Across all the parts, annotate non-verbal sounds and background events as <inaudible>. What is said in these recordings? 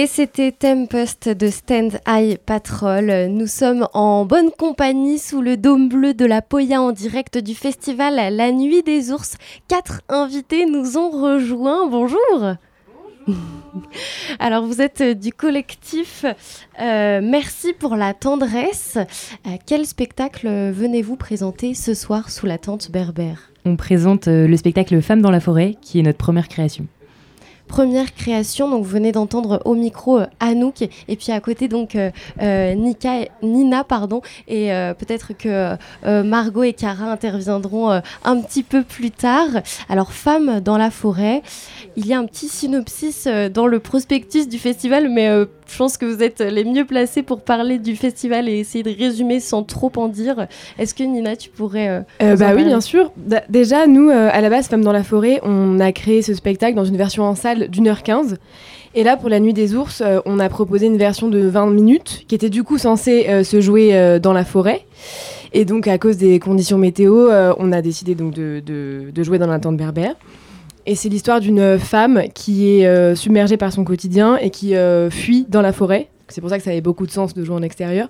Et c'était Tempest de Stand Eye Patrol. Nous sommes en bonne compagnie sous le dôme bleu de la Poya en direct du festival La Nuit des Ours. Quatre invités nous ont rejoints. Bonjour. <laughs> Alors vous êtes du collectif euh, Merci pour la tendresse. Euh, quel spectacle venez-vous présenter ce soir sous la tente berbère? On présente euh, le spectacle Femmes dans la forêt qui est notre première création première création. Donc vous venez d'entendre au micro euh, Anouk et puis à côté donc euh, euh, Nika, Nina pardon et peut-être que Margot et Cara interviendront un petit peu plus tard. Alors Femmes dans la forêt, il y a un petit synopsis dans le prospectus du festival, mais je pense que vous êtes les mieux placés pour parler du festival et essayer de résumer sans trop en dire. Est-ce que Nina, tu pourrais... bah oui, bien sûr. déjà, nous, à la base, Femmes dans la forêt, on a créé ce spectacle dans une version en salle d'une heure quinze. Et là, pour la Nuit des ours, euh, on a proposé une version de 20 minutes qui était du coup censée euh, se jouer euh, dans la forêt. Et donc, à cause des conditions météo, on a décidé donc de, de, jouer dans la tente berbère. Et c'est l'histoire d'une femme qui est submergée par son quotidien et qui fuit dans la forêt. C'est pour ça que ça avait beaucoup de sens de jouer en extérieur.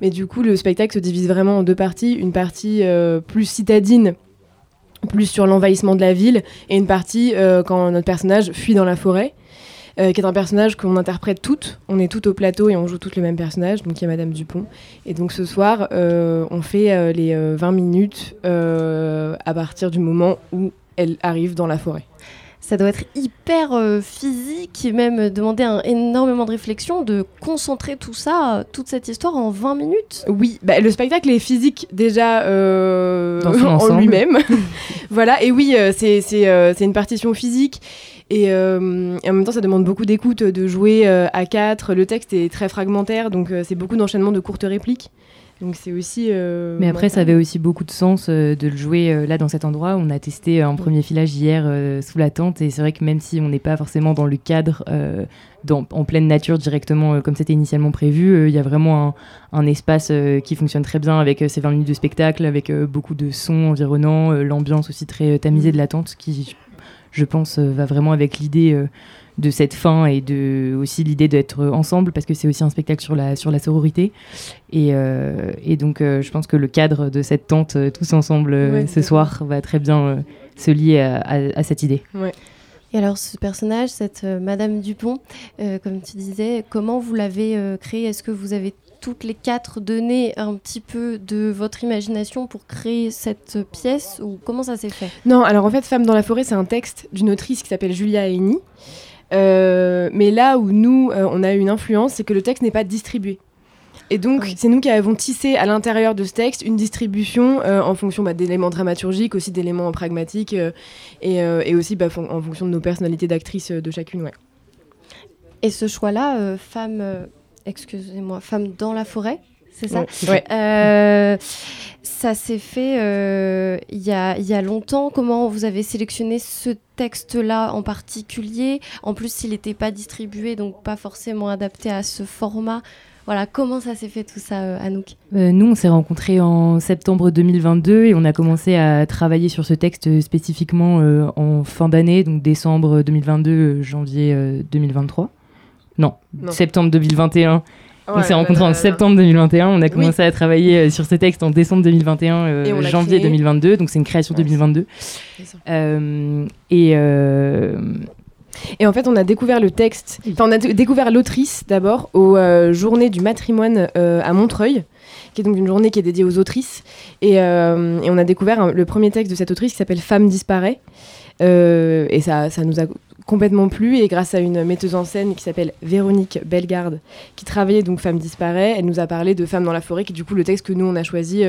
Mais du coup, le spectacle se divise vraiment en deux parties. Une partie plus citadine plus sur l'envahissement de la ville, et une partie euh, quand notre personnage fuit dans la forêt, euh, qui est un personnage qu'on interprète toutes. On est toutes au plateau et on joue toutes le même personnage, donc il y a Madame Dupont. Et donc ce soir, euh, on fait les 20 minutes à partir du moment où elle arrive dans la forêt ça doit être hyper euh, physique et même demander un, énormément de réflexion de concentrer tout ça, toute cette histoire en 20 minutes. Oui, bah, le spectacle est physique déjà euh, <laughs> en lui-même. <laughs> voilà, et oui, euh, c'est une partition physique. Et, en même temps, ça demande beaucoup d'écoute de jouer à quatre. Le texte est très fragmentaire, donc c'est beaucoup d'enchaînements de courtes répliques. Donc c'est aussi. Euh, Mais après, ça avait aussi beaucoup de sens euh, de le jouer euh, là dans cet endroit. On a testé un premier filage hier sous la tente et c'est vrai que même si on n'est pas forcément dans le cadre, dans, en pleine nature directement comme c'était initialement prévu, il y a vraiment un, un espace qui fonctionne très bien avec ces 20 minutes de spectacle, avec beaucoup de sons environnants, l'ambiance aussi très tamisée de la tente qui, je pense, va vraiment avec l'idée de cette fin et de aussi l'idée d'être ensemble parce que c'est aussi un spectacle sur la sur la sororité. Et, euh, et donc euh, je pense que le cadre de cette tente euh, tous ensemble ce soir va très bien se lier à, cette idée. Et alors ce personnage, cette Madame Dupont, comme tu disais, comment vous l'avez créé Est-ce que vous avez toutes les quatre donné un petit peu de votre imagination pour créer cette pièce ou comment ça s'est fait? Non, alors en fait, Femme dans la forêt, c'est un texte d'une autrice qui s'appelle Julia Haini. Euh, mais là où nous, euh, on a une influence, c'est que le texte n'est pas distribué. Et donc, c'est nous qui avons tissé à l'intérieur de ce texte une distribution euh, en fonction bah, d'éléments dramaturgiques, aussi d'éléments pragmatiques, et, aussi bah, en fonction de nos personnalités d'actrices de chacune. Ouais. Et ce choix-là, femme, excusez-moi, femme dans la forêt, c'est ça Ça s'est fait il y, a, y, a, longtemps. Comment vous avez sélectionné ce texte-là en particulier? En plus, il n'était pas distribué, donc pas forcément adapté à ce format. Voilà, comment ça s'est fait tout ça, euh, Anouk? Euh, Nous, on s'est rencontrés en septembre 2022 et on a commencé à travailler sur ce texte spécifiquement euh, en fin d'année, donc décembre 2022, janvier 2023. Non, septembre 2021. on s'est rencontrés en septembre 2021, on a commencé à travailler sur ce texte en décembre 2021, janvier 2022, donc c'est une création 2022. et, et en fait, on a découvert le texte, enfin, on a découvert l'autrice d'abord aux euh, Journées du matrimoine euh, à Montreuil, qui est donc une journée qui est dédiée aux autrices. Et, euh, on a découvert le premier texte de cette autrice qui s'appelle Femme disparaît. et ça, ça nous a complètement plu. Et grâce à une metteuse en scène qui s'appelle Véronique Bellegarde, qui travaillait donc Femme disparaît, elle nous a parlé de Femme dans la forêt, qui est du coup le texte que nous on a choisi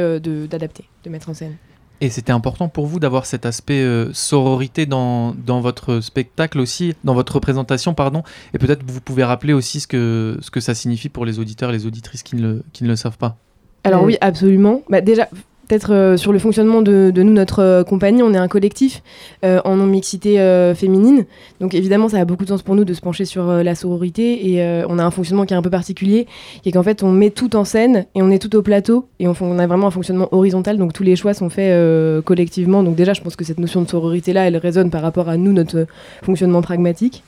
d'adapter, de mettre en scène. Et c'était important pour vous d'avoir cet aspect euh, sororité dans, dans, votre spectacle aussi, dans votre représentation, pardon. Et peut-être vous pouvez rappeler aussi ce que, ce que ça signifie pour les auditeurs et les auditrices qui ne le, qui ne le savent pas. Alors oui, absolument. Bah, déjà, peut-être euh, sur le fonctionnement de, nous, notre euh, compagnie, on est un collectif euh, en non-mixité féminine. Donc évidemment, ça a beaucoup de sens pour nous de se pencher sur la sororité. Et on a un fonctionnement qui est un peu particulier, qui est qu'en fait, on met tout en scène et on est tout au plateau. Et on, a vraiment un fonctionnement horizontal, donc tous les choix sont faits collectivement. Donc déjà, je pense que cette notion de sororité-là, elle résonne par rapport à nous, notre fonctionnement pragmatique.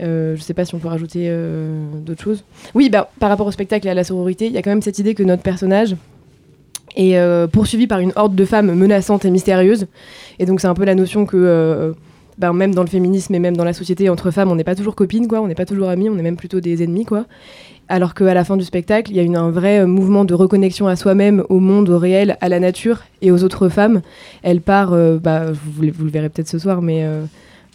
Euh, je sais pas si on peut rajouter d'autres choses. Oui, bah, par rapport au spectacle et à la sororité, il y a quand même cette idée que notre personnage est euh, poursuivi par une horde de femmes menaçantes et mystérieuses. Et donc c'est un peu la notion que, euh, bah, même dans le féminisme et même dans la société, entre femmes, on n'est pas toujours copines, quoi. On n'est pas toujours amies, on est même plutôt des ennemis, quoi. Alors qu'à la fin du spectacle, il y a une- un vrai euh, mouvement de reconnexion à soi-même, au monde, au réel, à la nature et aux autres femmes. Elle part, euh, bah, vous, le- vous le verrez peut-être ce soir, mais... euh,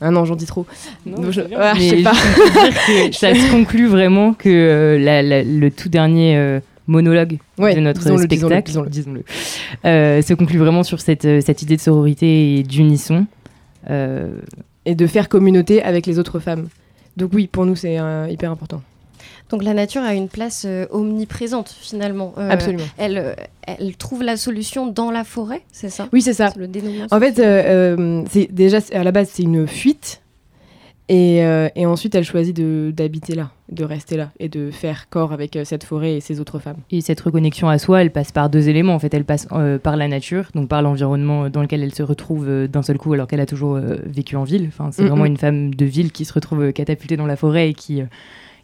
Ah non, j'en dis trop. Donc, je- ah, je Mais sais pas. je dire que ça se conclut vraiment que euh, la- la- le tout dernier euh, monologue Ouais, de notre disons-le, spectacle, disons-le. disons-le, euh, se conclut vraiment sur cette, euh, cette idée de sororité et d'unisson. Euh, Et de faire communauté avec les autres femmes. Donc oui, pour nous, c'est euh, hyper important. Donc la nature a une place euh, omniprésente finalement. Euh, Absolument. Elle, euh, elle trouve la solution dans la forêt, c'est ça? Oui, c'est ça. C'est le dénouement. En fait, euh, euh, c'est déjà à la base c'est une fuite, et, euh, et ensuite elle choisit de- d'habiter là, de rester là et de faire corps avec euh, cette forêt et ces autres femmes. Et cette reconnexion à soi, elle passe par deux éléments. En fait, elle passe euh, par la nature, donc par l'environnement dans lequel elle se retrouve euh, d'un seul coup, alors qu'elle a toujours euh, vécu en ville. Enfin, c'est Mm, vraiment mm. une femme de ville qui se retrouve euh, catapultée dans la forêt et qui, euh,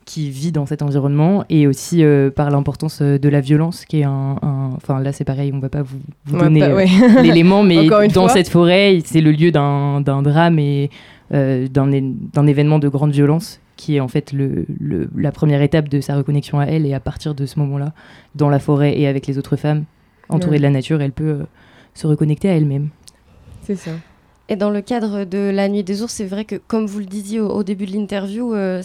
qui vit dans cet environnement. Et aussi euh, par l'importance euh, de la violence, qui est un. un- Enfin, là, c'est pareil, on va pas vous, vous Ouais, donner bah, euh, <laughs> l'élément, mais dans fois. cette forêt, c'est le lieu d'un d'un drame et euh, d'un événement de grande violence qui est en fait le, le- la première étape de sa reconnexion à elle. Et à partir de ce moment-là, dans la forêt et avec les autres femmes, entourée Ouais. de la nature, elle peut euh, se reconnecter à elle-même. c'est ça. Et dans le cadre de la nuit des ours, c'est vrai que comme vous le disiez au, au début de l'interview, euh,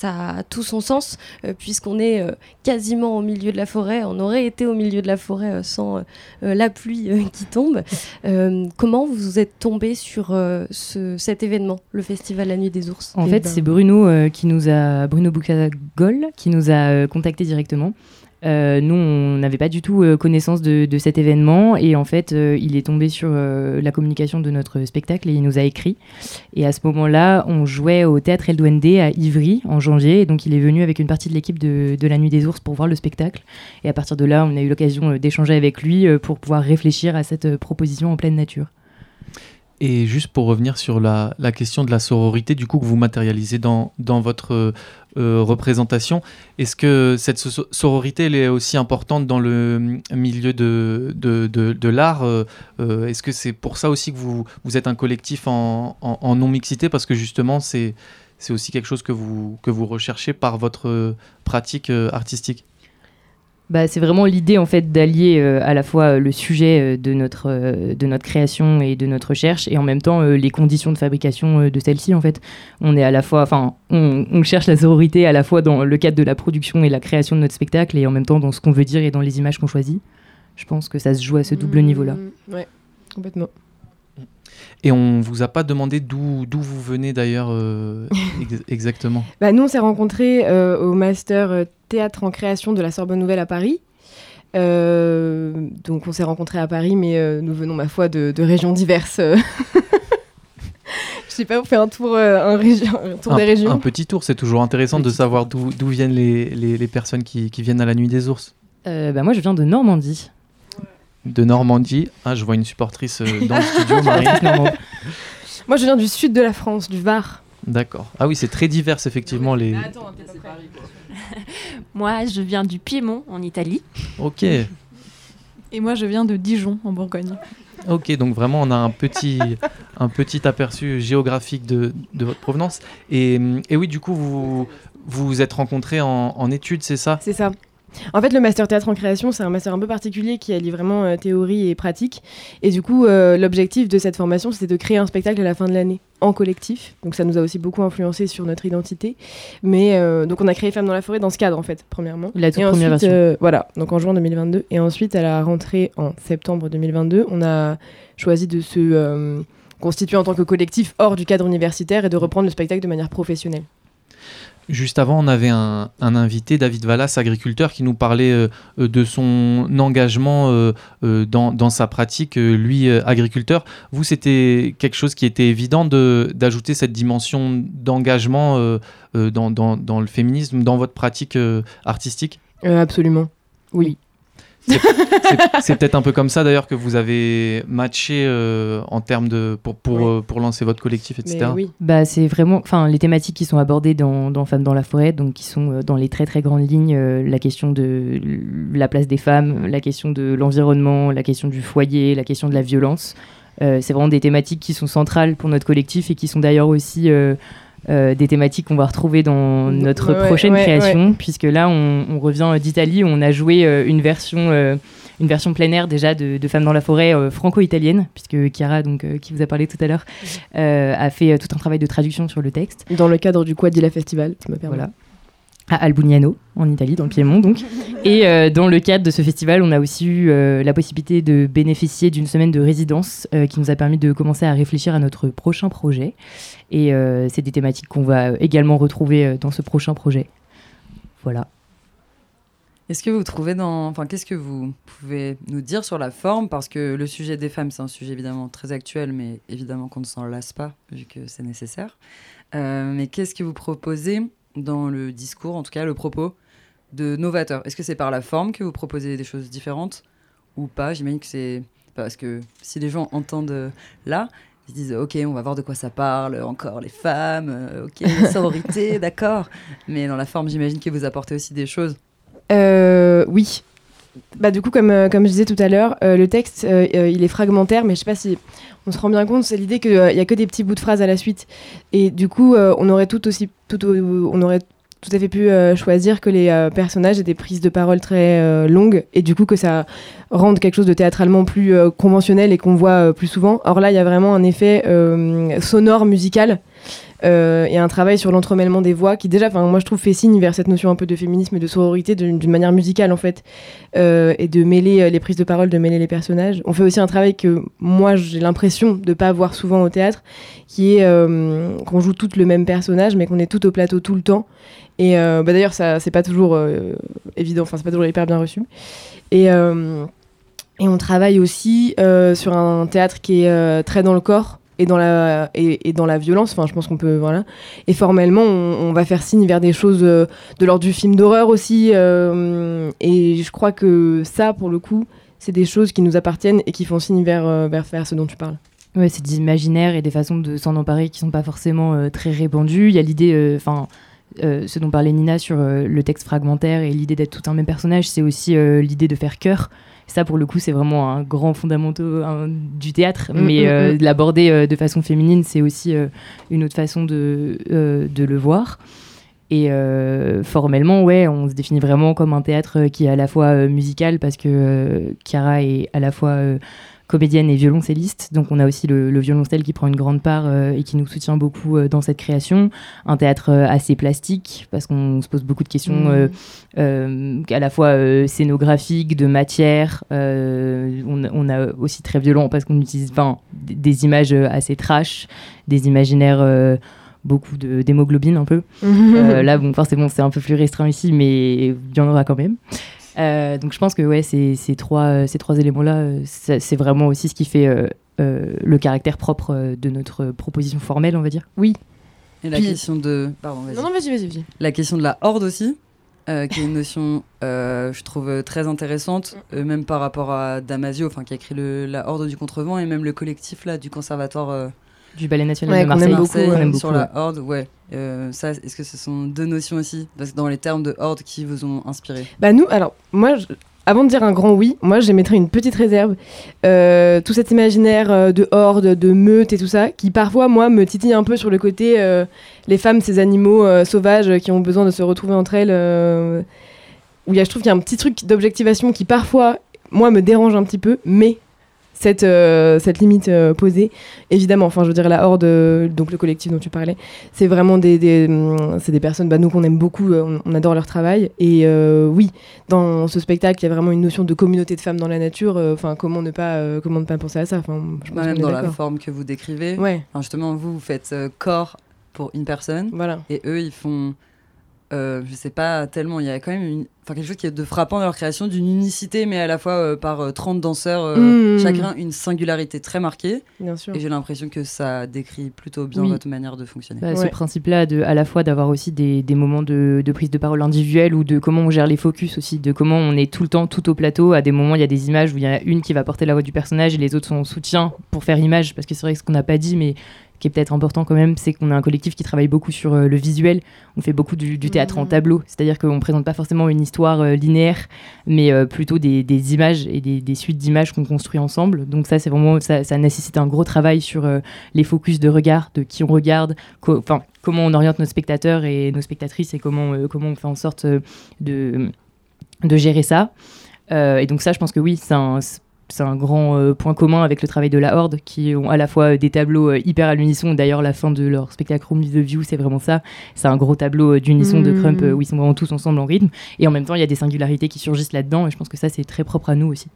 ça a tout son sens euh, puisqu'on est euh, quasiment au milieu de la forêt. On aurait été au milieu de la forêt euh, sans la pluie euh, qui tombe. <laughs> Euh, comment vous êtes tombé sur euh, ce- cet événement, le festival La Nuit des Ours? En Eh fait, ben. c'est Bruno euh, qui nous a Bruno Boucagol qui nous a euh, contacté directement. Euh, nous, on n'avait pas du tout euh, connaissance de, cet événement et en fait, euh, il est tombé sur la communication de notre spectacle et il nous a écrit. Et à ce moment-là, on jouait au théâtre Eldouende à Ivry en janvier et donc il est venu avec une partie de l'équipe de, la Nuit des Ours pour voir le spectacle. Et à partir de là, on a eu l'occasion d'échanger avec lui pour pouvoir réfléchir à cette proposition en pleine nature. Et juste pour revenir sur la, question de la sororité, du coup, que vous matérialisez dans, votre euh, euh, représentation, est-ce que cette so- sororité, elle est aussi importante dans le milieu de, l'art euh, euh, Est-ce que c'est pour ça aussi que vous, êtes un collectif en, non-mixité? Parce que justement, c'est, aussi quelque chose que vous, recherchez par votre euh, pratique euh, artistique. Bah, c'est vraiment l'idée en fait d'allier euh, à la fois euh, le sujet euh, de notre euh, de notre création et de notre recherche et en même temps euh, les conditions de fabrication de celle-ci en fait. On est à la fois, enfin, on, on cherche la sororité à la fois dans le cadre de la production et la création de notre spectacle et en même temps dans ce qu'on veut dire et dans les images qu'on choisit. Je pense que ça se joue à ce double Mmh, niveau-là. Ouais, complètement. Et on vous a pas demandé d'où, d'où vous venez d'ailleurs euh, <laughs> ex- exactement Bah, nous, on s'est rencontrés euh, au master euh, théâtre en création de la Sorbonne Nouvelle à Paris. Euh, donc, on s'est rencontrés à Paris, mais euh, nous venons, ma foi, de, de régions diverses. <laughs> Je sais pas, on fait un tour, euh, un région, un tour un, des régions. un petit tour, c'est toujours intéressant de savoir d'où, d'où viennent les, les, les personnes qui, qui viennent à la nuit des ours. Euh, bah, moi, je viens de Normandie. De Normandie. Ah, je vois une supportrice euh, dans le <laughs> studio. Moi, je viens du sud de la France, du Var. D'accord. Ah oui, c'est très divers, effectivement. Les... <laughs> Moi, je viens du Piémont, en Italie. Ok. Et moi, je viens de Dijon, en Bourgogne. Ok, donc vraiment, on a un petit, <laughs> un petit aperçu géographique de, de votre provenance. Et, et oui, du coup, vous vous vous êtes rencontrés en, en études, c'est ça? C'est ça. En fait, le master théâtre en création, c'est un master un peu particulier qui allie vraiment euh, théorie et pratique. Et du coup, euh, l'objectif de cette formation, c'était de créer un spectacle à la fin de l'année en collectif. Donc ça nous a aussi beaucoup influencé sur notre identité. Mais euh, donc on a créé Femmes dans la forêt dans ce cadre, en fait, premièrement. La toute Et première version. voilà, donc en juin 2022. Et ensuite, à la rentrée en septembre 2022, on a choisi de se constituer en tant que collectif hors du cadre universitaire et de reprendre le spectacle de manière professionnelle. Juste avant, on avait un, invité, David Vallas, agriculteur, qui nous parlait euh, de son engagement euh, euh, dans, sa pratique, lui, agriculteur. Vous, c'était quelque chose qui était évident de- d'ajouter cette dimension d'engagement dans, le féminisme, dans votre pratique artistique? Absolument. Oui. C'est peut-être un peu comme ça d'ailleurs que vous avez matché euh, en termes de pour pour, Oui. euh, pour lancer votre collectif, etc. Mais oui. Bah, c'est vraiment, enfin, les thématiques qui sont abordées dans, dans Femmes dans la forêt, donc qui sont euh, dans les très très grandes lignes, euh, la question de la place des femmes, la question de l'environnement, la question du foyer, la question de la violence. Euh, c'est vraiment des thématiques qui sont centrales pour notre collectif et qui sont d'ailleurs aussi euh, des thématiques qu'on va retrouver dans notre Ouais, prochaine ouais, création, puisque là on, on revient d'Italie, on a joué euh, une version. euh, une version plein air déjà de, de Femmes dans la forêt franco-italienne, puisque Chiara, donc, qui vous a parlé tout à l'heure, a fait tout un travail de traduction sur le texte. Dans le cadre du Quadilla Festival, ça me permet. Voilà. À Albugnano, en Italie, dans le Piémont donc. Et euh, dans le cadre de ce festival, on a aussi eu euh, la possibilité de bénéficier d'une semaine de résidence euh, qui nous a permis de commencer à réfléchir à notre prochain projet. Et c'est des thématiques qu'on va également retrouver dans ce prochain projet. Voilà. Est-ce que vous trouvez dans. Enfin, qu'est-ce que vous pouvez nous dire sur la forme? Parce que le sujet des femmes, c'est un sujet évidemment très actuel, mais évidemment qu'on ne s'en lasse pas, vu que c'est nécessaire. Mais qu'est-ce que vous proposez dans le discours, en tout cas le propos, de novateur Est-ce que c'est par la forme que vous proposez des choses différentes ou pas? J'imagine que c'est. Parce que si les gens entendent euh, là, ils se disent Ok, on va voir de quoi ça parle, encore les femmes, euh, ok, <laughs> sororité, d'accord. Mais dans la forme, j'imagine que vous apportez aussi des choses. Euh, oui. Bah, du coup, comme, euh, comme je disais tout à l'heure, euh, le texte, euh, il est fragmentaire, mais je sais pas si on se rend bien compte, c'est l'idée qu'il n'y a que des petits bouts de phrases à la suite. Et du coup, on aurait tout aussi, tout, on aurait tout à fait pu choisir que les personnages aient des prises de parole très longues, et du coup que ça rende quelque chose de théâtralement plus conventionnel et qu'on voit plus souvent. Or là, il y a vraiment un effet sonore, musical, euh, et un travail sur l'entremêlement des voix qui déjà, moi je trouve fait signe vers cette notion un peu de féminisme et de sororité d'une manière musicale en fait, euh, et de mêler euh, les prises de parole, de mêler les personnages. On fait aussi un travail que moi j'ai l'impression de pas voir souvent au théâtre, qui est qu'on joue toutes le même personnage, mais qu'on est tout au plateau tout le temps. Et bah, d'ailleurs ça c'est pas toujours évident, enfin c'est pas toujours hyper bien reçu. Et on travaille aussi sur un théâtre qui est très dans le corps et dans la et, dans la violence. Enfin, je pense qu'on peut voilà. Et formellement, on, va faire signe vers des choses euh, de l'ordre du film d'horreur aussi. euh, et je crois que ça, pour le coup, c'est des choses qui nous appartiennent et qui font signe vers euh, vers, vers ce dont tu parles. Ouais, c'est des imaginaires et des façons de s'en emparer qui sont pas forcément très répandues. Il y a l'idée, enfin, euh, ce dont parlait Nina sur euh, le texte fragmentaire et l'idée d'être tout un même personnage, c'est aussi euh, l'idée de faire cœur. Ça, pour le coup, c'est vraiment un grand fondamental hein, du théâtre, Mm, mais mm, mm. de l'aborder de façon féminine, c'est aussi une autre façon de, de le voir. Et formellement, ouais, on se définit vraiment comme un théâtre qui est à la fois musical parce que Chiara est à la fois comédienne et violoncelliste. Donc on a aussi le, le violoncelle qui prend une grande part euh, et qui nous soutient beaucoup euh, dans cette création. Un théâtre euh, assez plastique parce qu'on se pose beaucoup de questions Mm. euh, euh, à la fois scénographiques, de matière. On, on a aussi très violent parce qu'on utilise des, images assez trash, des imaginaires... beaucoup de- d'hémoglobine un peu. Euh, là, bon, forcément, c'est un peu plus restreint ici, mais il y en aura quand même. Euh, donc, je pense que ouais, ces, ces trois, euh, ces trois éléments-là, euh, c'est vraiment aussi ce qui fait euh, euh, le caractère propre de notre proposition formelle, on va dire. Et la Puis- question de. Pardon, vas-y. non, non, vas-y, vas-y, vas-y. La question de la horde aussi, euh, qui est une notion, euh, je trouve, très intéressante, euh, même par rapport à Damasio, enfin, qui a écrit le, la horde du contrevent, et même le collectif là, du conservatoire euh, Du Ballet National Ouais, de Marseille. aime beaucoup, sur la horde, ouais. Euh, ça, est-ce que ce sont deux notions aussi Parce que dans les termes de horde qui vous ont inspiré Bah nous, alors moi, je- avant de dire un grand oui, moi j'émettrais une petite réserve. Euh, tout cet imaginaire euh, de horde, de meute et tout ça, qui parfois moi me titille un peu sur le côté euh, les femmes, ces animaux euh, sauvages qui ont besoin de se retrouver entre elles. euh, où il y a, je trouve qu'il y a un petit truc d'objectivation qui parfois moi me dérange un petit peu, mais cette, euh, cette limite euh, posée, évidemment, enfin je veux dire la horde, euh, donc le collectif dont tu parlais, c'est vraiment des, des, hum, c'est des personnes, bah, nous qu'on aime beaucoup, on, on adore leur travail, et oui, dans ce spectacle, il y a vraiment une notion de communauté de femmes dans la nature. Enfin, comment ne pas, comment ne pas penser à ça Enfin, je pense Bah, Même dans la forme que vous décrivez. Ouais, Enfin, justement, vous, vous faites corps pour une personne, voilà. et eux, ils font euh, je sais pas tellement, il y a quand même une, enfin, quelque chose qui est de frappant dans leur création, d'une unicité, mais à la fois euh, par euh, 30 danseurs, euh, Mmh. chacun une singularité très marquée. Bien sûr. Et j'ai l'impression que ça décrit plutôt bien Oui. votre manière de fonctionner. Bah, Ce principe-là, de, à la fois d'avoir aussi des, des moments de, de prise de parole individuelle ou de comment on gère les focus aussi, de comment on est tout le temps tout au plateau. À des moments, il y a des images où il y en a une qui va porter la voix du personnage et les autres sont en soutien pour faire image. Parce que c'est vrai que ce qu'on n'a pas dit, mais qui est peut-être important quand même, c'est qu'on a un collectif qui travaille beaucoup sur euh, le visuel. On fait beaucoup du, du théâtre en Mhm. tableau, c'est-à-dire qu'on ne présente pas forcément une histoire euh, linéaire, mais euh, plutôt des, des images et des, des suites d'images qu'on construit ensemble. Donc ça, c'est vraiment, ça, ça nécessite un gros travail sur les focus de regard, de qui on regarde, co- comment on oriente nos spectateurs et nos spectatrices et comment, comment on fait en sorte de, de gérer ça. Et donc ça, je pense que oui, c'est un, c'est un grand euh, point commun avec le travail de la Horde, qui ont à la fois des tableaux euh, hyper à l'unisson. D'ailleurs, la fin de leur spectacle Room the View, c'est vraiment ça. C'est un gros tableau euh, d'unisson de. Crump euh, où ils sont vraiment tous ensemble en rythme. Et en même temps, il y a des singularités qui surgissent là-dedans. Et je pense que ça, c'est très propre à nous aussi.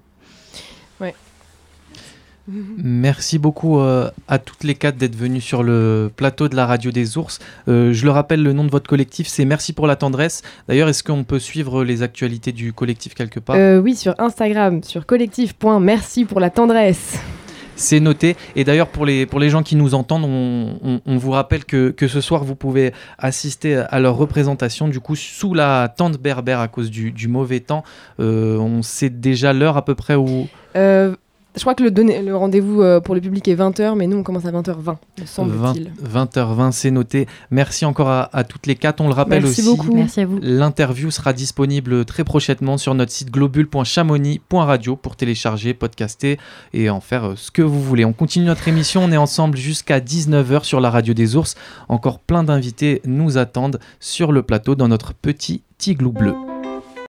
Merci beaucoup euh, à toutes les quatre d'être venues sur le plateau de la radio des ours. Euh, je le rappelle, le nom de votre collectif, c'est Merci pour la tendresse. D'ailleurs, est-ce qu'on peut suivre les actualités du collectif quelque part? Euh, oui, sur Instagram, sur collectif.merci pour la tendresse. C'est noté. Et d'ailleurs, pour les, pour les gens qui nous entendent, on, on- on vous rappelle que, que ce soir, vous pouvez assister à leur représentation, du coup, sous la tente berbère à cause du, du mauvais temps. On sait déjà l'heure à peu près où... Je crois que le, le rendez-vous euh, pour le public est 20h, mais nous on commence à 20h20, me 20, semble-t-il. 20h20, c'est noté. Merci encore à, à toutes les quatre. On le rappelle Merci aussi. beaucoup. Merci à vous. L'interview sera disponible très prochainement sur notre site globule.chamonix.radio pour télécharger, podcaster et en faire euh, ce que vous voulez. On continue notre émission, on est ensemble jusqu'à 19h sur la radio des ours. Encore plein d'invités nous attendent sur le plateau dans notre petit igloo bleu.